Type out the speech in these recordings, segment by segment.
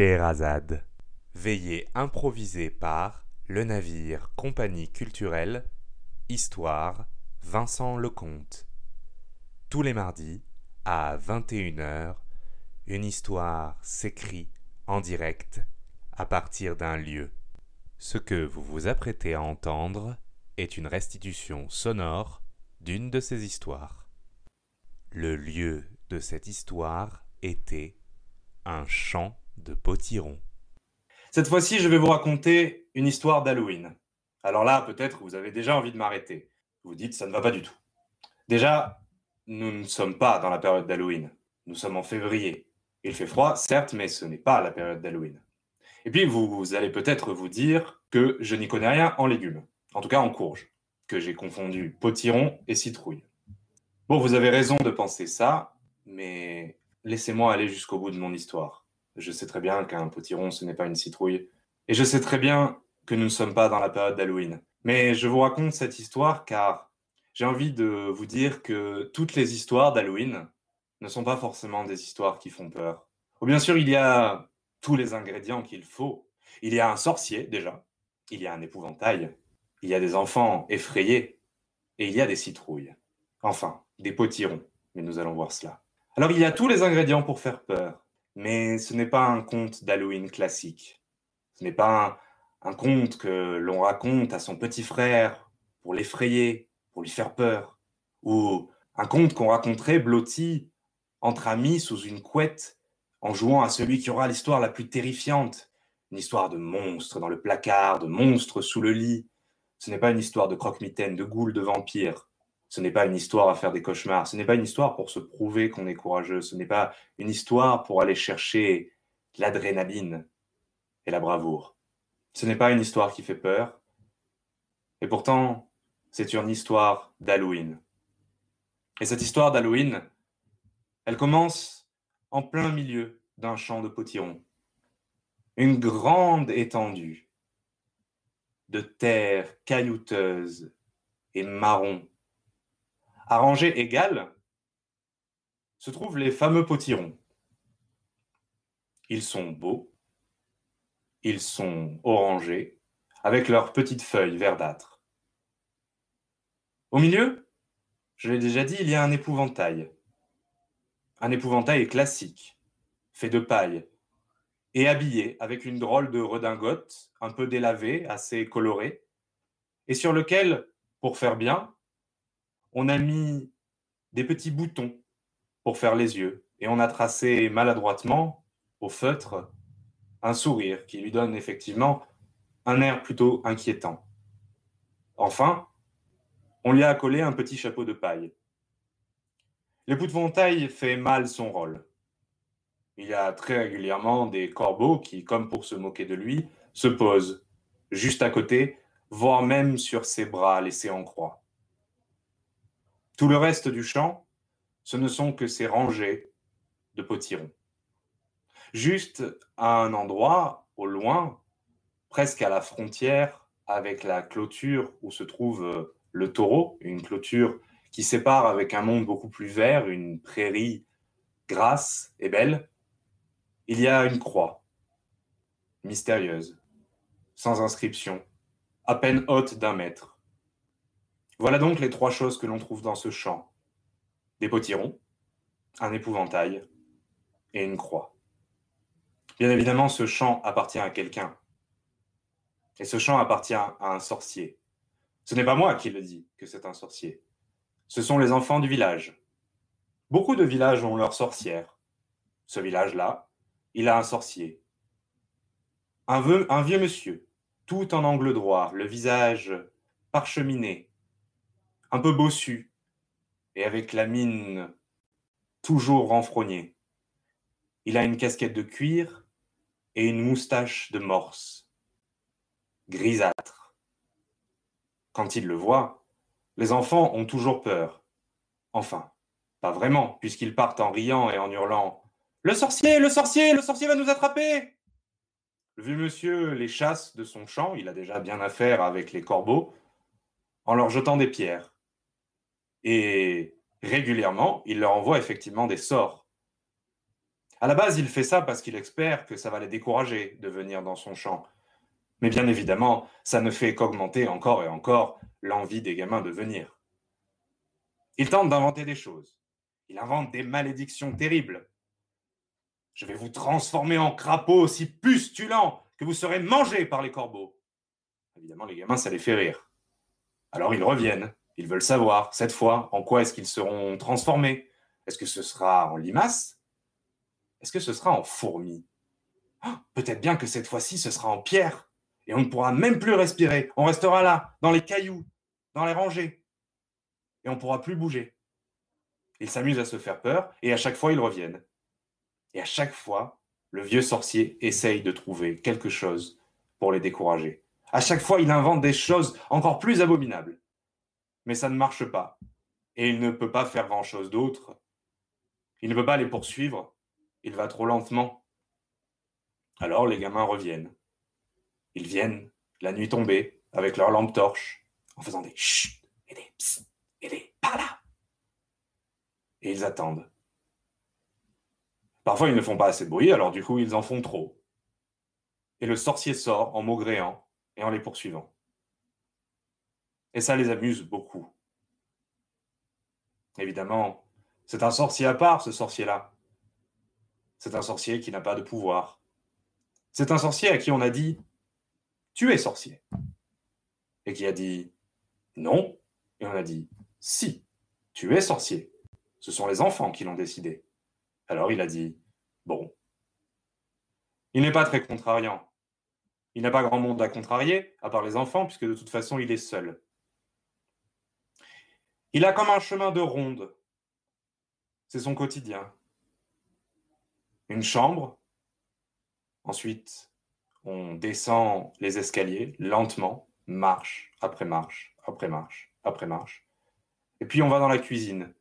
Scheherazade. Veillée improvisée par le navire Compagnie culturelle, Histoire, Vincent Lecomte. Tous les mardis, à 21h, une histoire s'écrit en direct à partir d'un lieu. Ce que vous vous apprêtez à entendre est une restitution sonore d'une de ces histoires. Le lieu de cette histoire était un champ de potiron. Cette fois-ci, je vais vous raconter une histoire d'Halloween. Alors là, peut-être vous avez déjà envie de m'arrêter. Vous dites, ça ne va pas du tout. Déjà, nous ne sommes pas dans la période d'Halloween. Nous sommes en février. Il fait froid, certes, mais ce n'est pas la période d'Halloween. Et puis, vous, vous allez peut-être vous dire que je n'y connais rien en légumes, en tout cas en courge, que j'ai confondu potiron et citrouille. Bon, vous avez raison de penser ça, mais laissez-moi aller jusqu'au bout de mon histoire. Je sais très bien qu'un potiron, ce n'est pas une citrouille. Et je sais très bien que nous ne sommes pas dans la période d'Halloween. Mais je vous raconte cette histoire car j'ai envie de vous dire que toutes les histoires d'Halloween ne sont pas forcément des histoires qui font peur. Ou bien sûr, il y a tous les ingrédients qu'il faut. Il y a un sorcier déjà, il y a un épouvantail, il y a des enfants effrayés, et il y a des citrouilles. Enfin, des potirons, mais nous allons voir cela. Alors il y a tous les ingrédients pour faire peur, mais ce n'est pas un conte d'Halloween classique. Ce n'est pas un, conte que l'on raconte à son petit frère pour l'effrayer, pour lui faire peur, ou un conte qu'on raconterait blotti entre amis sous une couette en jouant à celui qui aura l'histoire la plus terrifiante, une histoire de monstres dans le placard, de monstres sous le lit. Ce n'est pas une histoire de croque-mitaine, de goules, de vampires. Ce n'est pas une histoire à faire des cauchemars. Ce n'est pas une histoire pour se prouver qu'on est courageux. Ce n'est pas une histoire pour aller chercher l'adrénaline et la bravoure. Ce n'est pas une histoire qui fait peur. Et pourtant, c'est une histoire d'Halloween. Et cette histoire d'Halloween, elle commence en plein milieu d'un champ de potiron. Une grande étendue de terre caillouteuse et marron à rangée égale se trouvent les fameux potirons. Ils sont beaux, ils sont orangés, avec leurs petites feuilles verdâtres. Au milieu, je l'ai déjà dit, il y a un épouvantail. Un épouvantail classique, fait de paille, et habillé avec une drôle de redingote, un peu délavée, assez colorée, et sur lequel, pour faire bien, on a mis des petits boutons pour faire les yeux et on a tracé maladroitement au feutre un sourire qui lui donne effectivement un air plutôt inquiétant. Enfin, on lui a accolé un petit chapeau de paille. L'épouvantail fait mal son rôle. Il y a très régulièrement des corbeaux qui, comme pour se moquer de lui, se posent juste à côté, voire même sur ses bras laissés en croix. Tout le reste du champ, ce ne sont que ces rangées de potirons. Juste à un endroit, au loin, presque à la frontière avec la clôture où se trouve euh, le taureau, une clôture qui sépare avec un monde beaucoup plus vert, une prairie grasse et belle, il y a une croix, mystérieuse, sans inscription, à peine haute d'un mètre. Voilà donc les trois choses que l'on trouve dans ce champ. Des potirons, un épouvantail et une croix. Bien évidemment, ce champ appartient à quelqu'un. Et ce champ appartient à un sorcier. Ce n'est pas moi qui le dis que c'est un sorcier. Ce sont les enfants du village. Beaucoup de villages ont leur sorcière. Ce village-là, il a un sorcier. Un vieux, un vieux monsieur, tout en angle droit, le visage parcheminé, un peu bossu, et avec la mine toujours renfrognée. Il a une casquette de cuir et une moustache de morse, grisâtre. Quand ils le voient, les enfants ont toujours peur. Enfin, pas vraiment, puisqu'ils partent en riant et en hurlant Le sorcier, le sorcier, le sorcier va nous attraper Le vieux monsieur les chasse de son champ, il a déjà bien à faire avec les corbeaux, en leur jetant des pierres. Et régulièrement, il leur envoie effectivement des sorts. À la base, il fait ça parce qu'il espère que ça va les décourager de venir dans son champ. Mais bien évidemment, ça ne fait qu'augmenter encore et encore l'envie des gamins de venir. Il tente d'inventer des choses. Il invente des malédictions terribles. Je vais vous transformer en crapaud aussi pustulent que vous serez mangé par les corbeaux. Évidemment, les gamins, ça les fait rire. Alors ils reviennent. Ils veulent savoir, cette fois, en quoi est-ce qu'ils seront transformés. Est-ce que ce sera en limaces? Est-ce que ce sera en fourmis? Ah, Peut-être bien que cette fois-ci, ce sera en pierre. Et on ne pourra même plus respirer. On restera là, dans les cailloux, dans les rangées. Et on ne pourra plus bouger. Ils s'amusent à se faire peur et à chaque fois, ils reviennent. Et à chaque fois, le vieux sorcier essaye de trouver quelque chose pour les décourager. À chaque fois, il invente des choses encore plus abominables. Mais ça ne marche pas. Et il ne peut pas faire grand-chose d'autre. Il ne peut pas les poursuivre. Il va trop lentement. Alors les gamins reviennent. Ils viennent, la nuit tombée, avec leur lampe torche, en faisant des chut et des ps et des par là. Et ils attendent. Parfois, ils ne font pas assez de bruit, alors du coup, ils en font trop. Et le sorcier sort en maugréant et en les poursuivant. Et ça les amuse beaucoup. Évidemment, c'est un sorcier à part, ce sorcier-là. C'est un sorcier qui n'a pas de pouvoir. C'est un sorcier à qui on a dit Tu es sorcier. Et qui a dit Non. Et on a dit Si, tu es sorcier. Ce sont les enfants qui l'ont décidé. Alors il a dit Bon. Il n'est pas très contrariant. Il n'a pas grand monde à contrarier, à part les enfants, puisque de toute façon, il est seul. Il a comme un chemin de ronde. C'est son quotidien. Une chambre. Ensuite, on descend les escaliers lentement, marche après marche, après marche, après marche. Et puis on va dans la cuisine.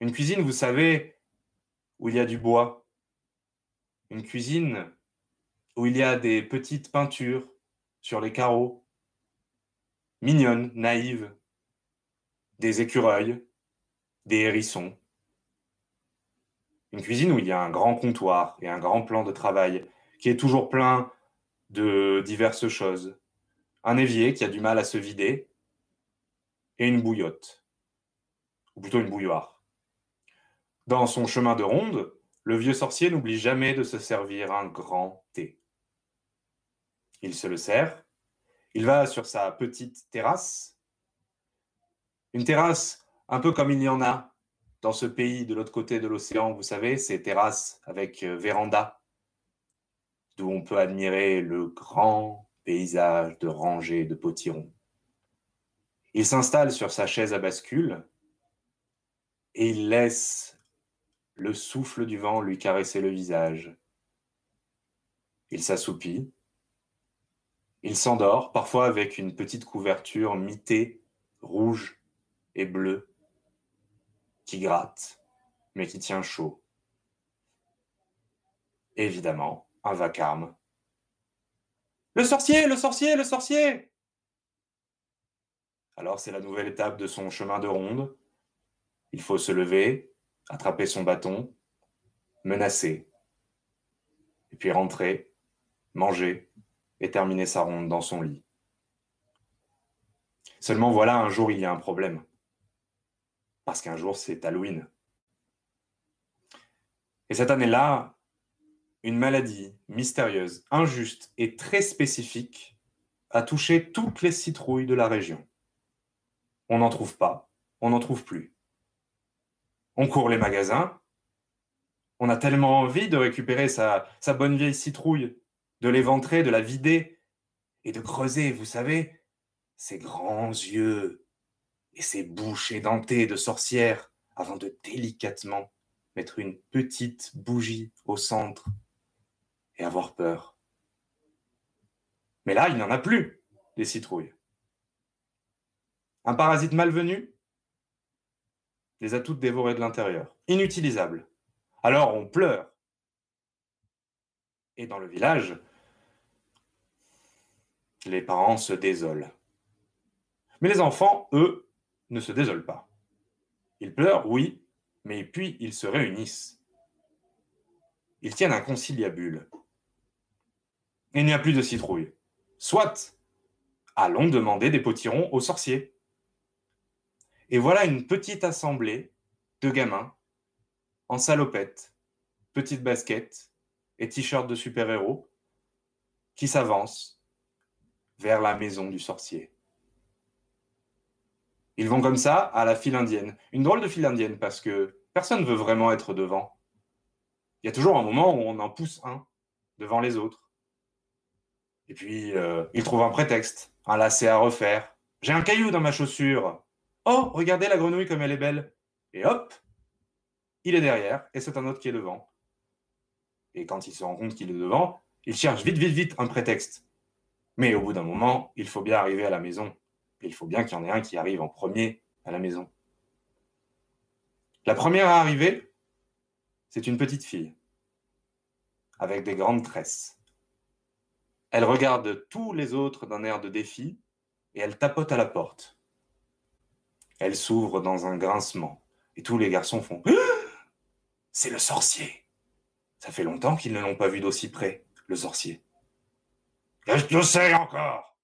Une cuisine, vous savez, où il y a du bois. Une cuisine où il y a des petites peintures sur les carreaux, mignonnes, naïves, des écureuils, des hérissons. Une cuisine où il y a un grand comptoir et un grand plan de travail qui est toujours plein de diverses choses. Un évier qui a du mal à se vider et une bouillotte, ou plutôt une bouilloire. Dans son chemin de ronde, le vieux sorcier n'oublie jamais de se servir un grand thé. Il se le sert. Il va sur sa petite terrasse. Une terrasse un peu comme il y en a dans ce pays de l'autre côté de l'océan, vous savez, ces terrasses avec euh, véranda, d'où on peut admirer le grand paysage de rangées de potirons. Il s'installe sur sa chaise à bascule et il laisse le souffle du vent lui caresser le visage. Il s'assoupit il s'endort, parfois avec une petite couverture mitée, rouge et bleue, qui gratte, mais qui tient chaud. Évidemment, un vacarme. Le sorcier, le sorcier, le sorcier Alors c'est la nouvelle étape de son chemin de ronde. Il faut se lever, attraper son bâton, menacer, et puis rentrer, manger, et terminer sa ronde dans son lit. Seulement voilà, un jour il y a un problème. Parce qu'un jour c'est Halloween. Et cette année-là, une maladie mystérieuse, injuste et très spécifique a touché toutes les citrouilles de la région. On n'en trouve pas, on n'en trouve plus. On court les magasins, on a tellement envie de récupérer sa, sa bonne vieille citrouille de l'éventrer, de la vider et de creuser, vous savez, ses grands yeux et ses bouches édentées de sorcière avant de délicatement mettre une petite bougie au centre et avoir peur. Mais là, il n'y en a plus, des citrouilles. Un parasite malvenu? Les a toutes dévorées de l'intérieur, inutilisables. Alors on pleure. Et dans le village, les parents se désolent. Mais les enfants, eux, ne se désolent pas. Ils pleurent, oui, mais puis ils se réunissent. ils tiennent un conciliabule. Il n'y a plus de citrouille. Soit, allons demander des potirons aux sorciers. Et voilà une petite assemblée de gamins en salopette, petite basket et t-shirt de super-héros qui s'avancent vers la maison du sorcier. Ils vont comme ça à la file indienne. Une drôle de file indienne parce que personne ne veut vraiment être devant. Il y a toujours un moment où on en pousse un devant les autres. Et puis, euh, ils trouvent un prétexte, un lacet à refaire. J'ai un caillou dans ma chaussure. Oh, regardez la grenouille comme elle est belle. Et hop, il est derrière et c'est un autre qui est devant. Et quand il se rend compte qu'il est devant, il cherche vite, vite, vite un prétexte. Mais au bout d'un moment, il faut bien arriver à la maison. Il faut bien qu'il y en ait un qui arrive en premier à la maison. La première à arriver, c'est une petite fille, avec des grandes tresses. Elle regarde tous les autres d'un air de défi et elle tapote à la porte. Elle s'ouvre dans un grincement et tous les garçons font C'est le sorcier. Ça fait longtemps qu'ils ne l'ont pas vu d'aussi près, le sorcier. Qu'est-ce que c'est encore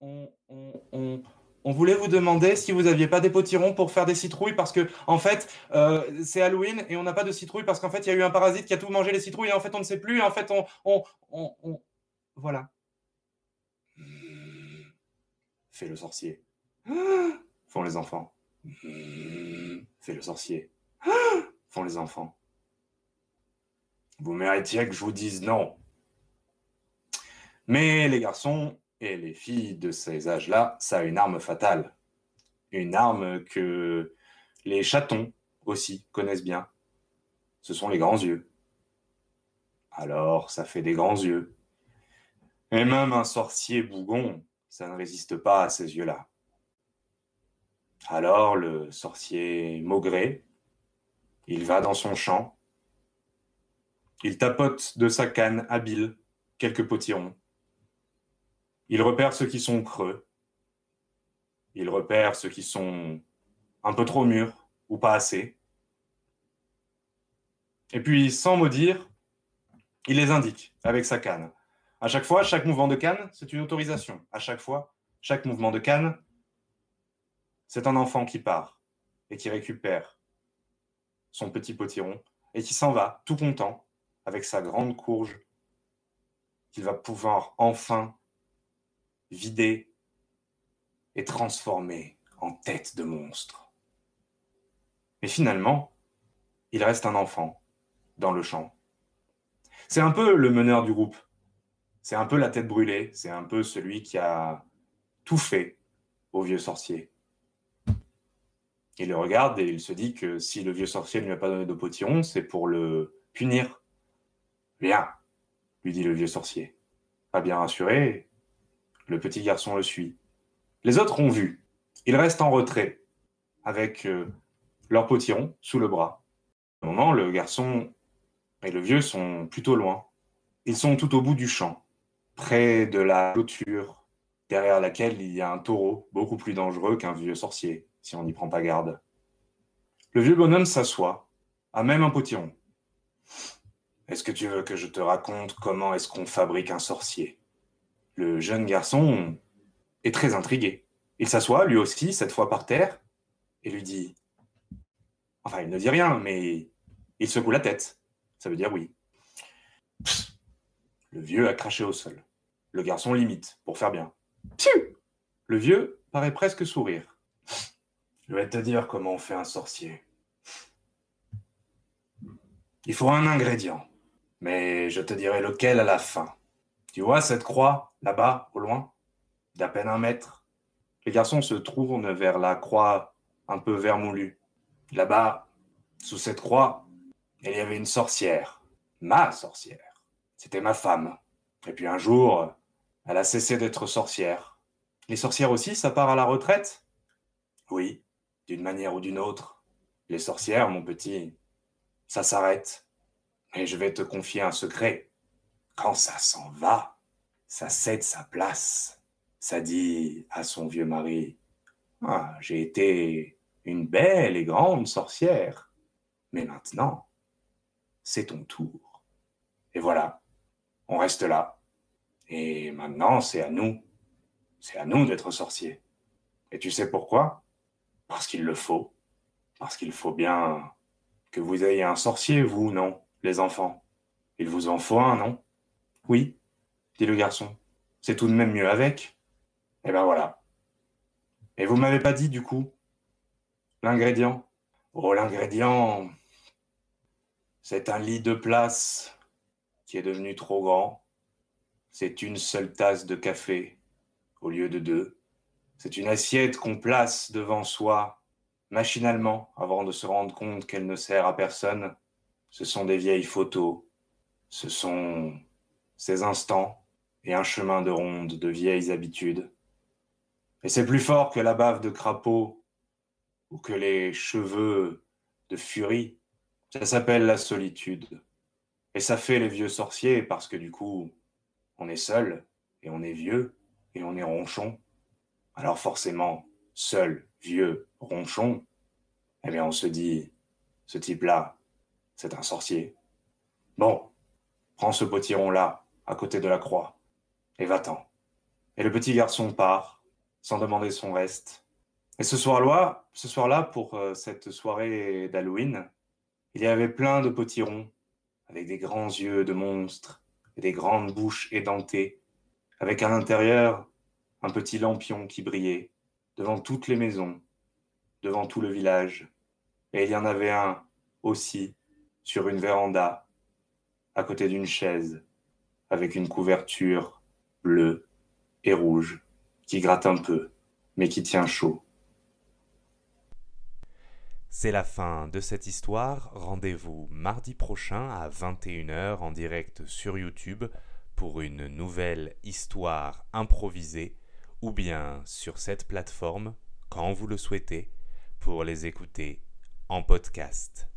on, voulait vous demander si vous n'aviez pas des potirons pour faire des citrouilles parce que, en fait, euh, c'est Halloween et on n'a pas de citrouilles parce qu'en fait, il y a eu un parasite qui a tout mangé les citrouilles et en fait, on ne sait plus en fait, on. on, Voilà. Fait le sorcier. Font les enfants. Fait le sorcier. Font les enfants. Vous méritiez que je vous dise non. Mais les garçons, et les filles de ces âges-là, ça a une arme fatale. Une arme que les chatons aussi connaissent bien. Ce sont les grands yeux. Alors, ça fait des grands yeux. Et même un sorcier bougon, ça ne résiste pas à ces yeux-là. Alors, le sorcier maugré, il va dans son champ, il tapote de sa canne habile quelques potirons, il repère ceux qui sont creux. Il repère ceux qui sont un peu trop mûrs ou pas assez. Et puis, sans mot dire, il les indique avec sa canne. À chaque fois, chaque mouvement de canne, c'est une autorisation. À chaque fois, chaque mouvement de canne, c'est un enfant qui part et qui récupère son petit potiron et qui s'en va tout content avec sa grande courge qu'il va pouvoir enfin vidé et transformé en tête de monstre. Mais finalement, il reste un enfant dans le champ. C'est un peu le meneur du groupe. C'est un peu la tête brûlée. C'est un peu celui qui a tout fait au vieux sorcier. Il le regarde et il se dit que si le vieux sorcier ne lui a pas donné de potiron, c'est pour le punir. Viens, lui dit le vieux sorcier. Pas bien rassuré, le petit garçon le suit. Les autres ont vu. Ils restent en retrait, avec euh, leur potiron sous le bras. Un moment, le garçon et le vieux sont plutôt loin. Ils sont tout au bout du champ, près de la clôture, derrière laquelle il y a un taureau beaucoup plus dangereux qu'un vieux sorcier, si on n'y prend pas garde. Le vieux bonhomme s'assoit, a même un potiron. Est-ce que tu veux que je te raconte comment est-ce qu'on fabrique un sorcier? Le jeune garçon est très intrigué. Il s'assoit, lui aussi, cette fois par terre, et lui dit Enfin, il ne dit rien, mais il secoue la tête. Ça veut dire oui. Le vieux a craché au sol. Le garçon limite, pour faire bien. Le vieux paraît presque sourire. Je vais te dire comment on fait un sorcier. Il faut un ingrédient, mais je te dirai lequel à la fin. Tu vois cette croix là-bas, au loin, d'à peine un mètre? Les garçons se tournent vers la croix un peu vermoulue. Là-bas, sous cette croix, il y avait une sorcière, ma sorcière. C'était ma femme. Et puis un jour, elle a cessé d'être sorcière. Les sorcières aussi, ça part à la retraite? Oui, d'une manière ou d'une autre. Les sorcières, mon petit, ça s'arrête. Et je vais te confier un secret. Quand ça s'en va, ça cède sa place. Ça dit à son vieux mari ah, J'ai été une belle et grande sorcière, mais maintenant, c'est ton tour. Et voilà, on reste là. Et maintenant, c'est à nous. C'est à nous d'être sorciers. Et tu sais pourquoi? Parce qu'il le faut. Parce qu'il faut bien que vous ayez un sorcier, vous, non, les enfants. Il vous en faut un, non? Oui, dit le garçon. C'est tout de même mieux avec. Et ben voilà. Et vous m'avez pas dit, du coup, l'ingrédient? Oh, l'ingrédient, c'est un lit de place qui est devenu trop grand. C'est une seule tasse de café au lieu de deux. C'est une assiette qu'on place devant soi machinalement avant de se rendre compte qu'elle ne sert à personne. Ce sont des vieilles photos. Ce sont ces instants et un chemin de ronde de vieilles habitudes. Et c'est plus fort que la bave de crapaud ou que les cheveux de furie. Ça s'appelle la solitude. Et ça fait les vieux sorciers parce que du coup, on est seul et on est vieux et on est ronchon. Alors forcément, seul, vieux, ronchon, eh bien on se dit, ce type-là, c'est un sorcier. Bon, prends ce potiron-là, à côté de la croix, et va-t'en. Et le petit garçon part, sans demander son reste. Et ce soir-là, ce soir-là, pour euh, cette soirée d'Halloween, il y avait plein de potirons, avec des grands yeux de monstres et des grandes bouches édentées, avec à l'intérieur un petit lampion qui brillait devant toutes les maisons, devant tout le village. Et il y en avait un aussi sur une véranda, à côté d'une chaise, avec une couverture bleue et rouge qui gratte un peu, mais qui tient chaud. C'est la fin de cette histoire. Rendez-vous mardi prochain à 21h en direct sur YouTube pour une nouvelle histoire improvisée ou bien sur cette plateforme quand vous le souhaitez pour les écouter en podcast.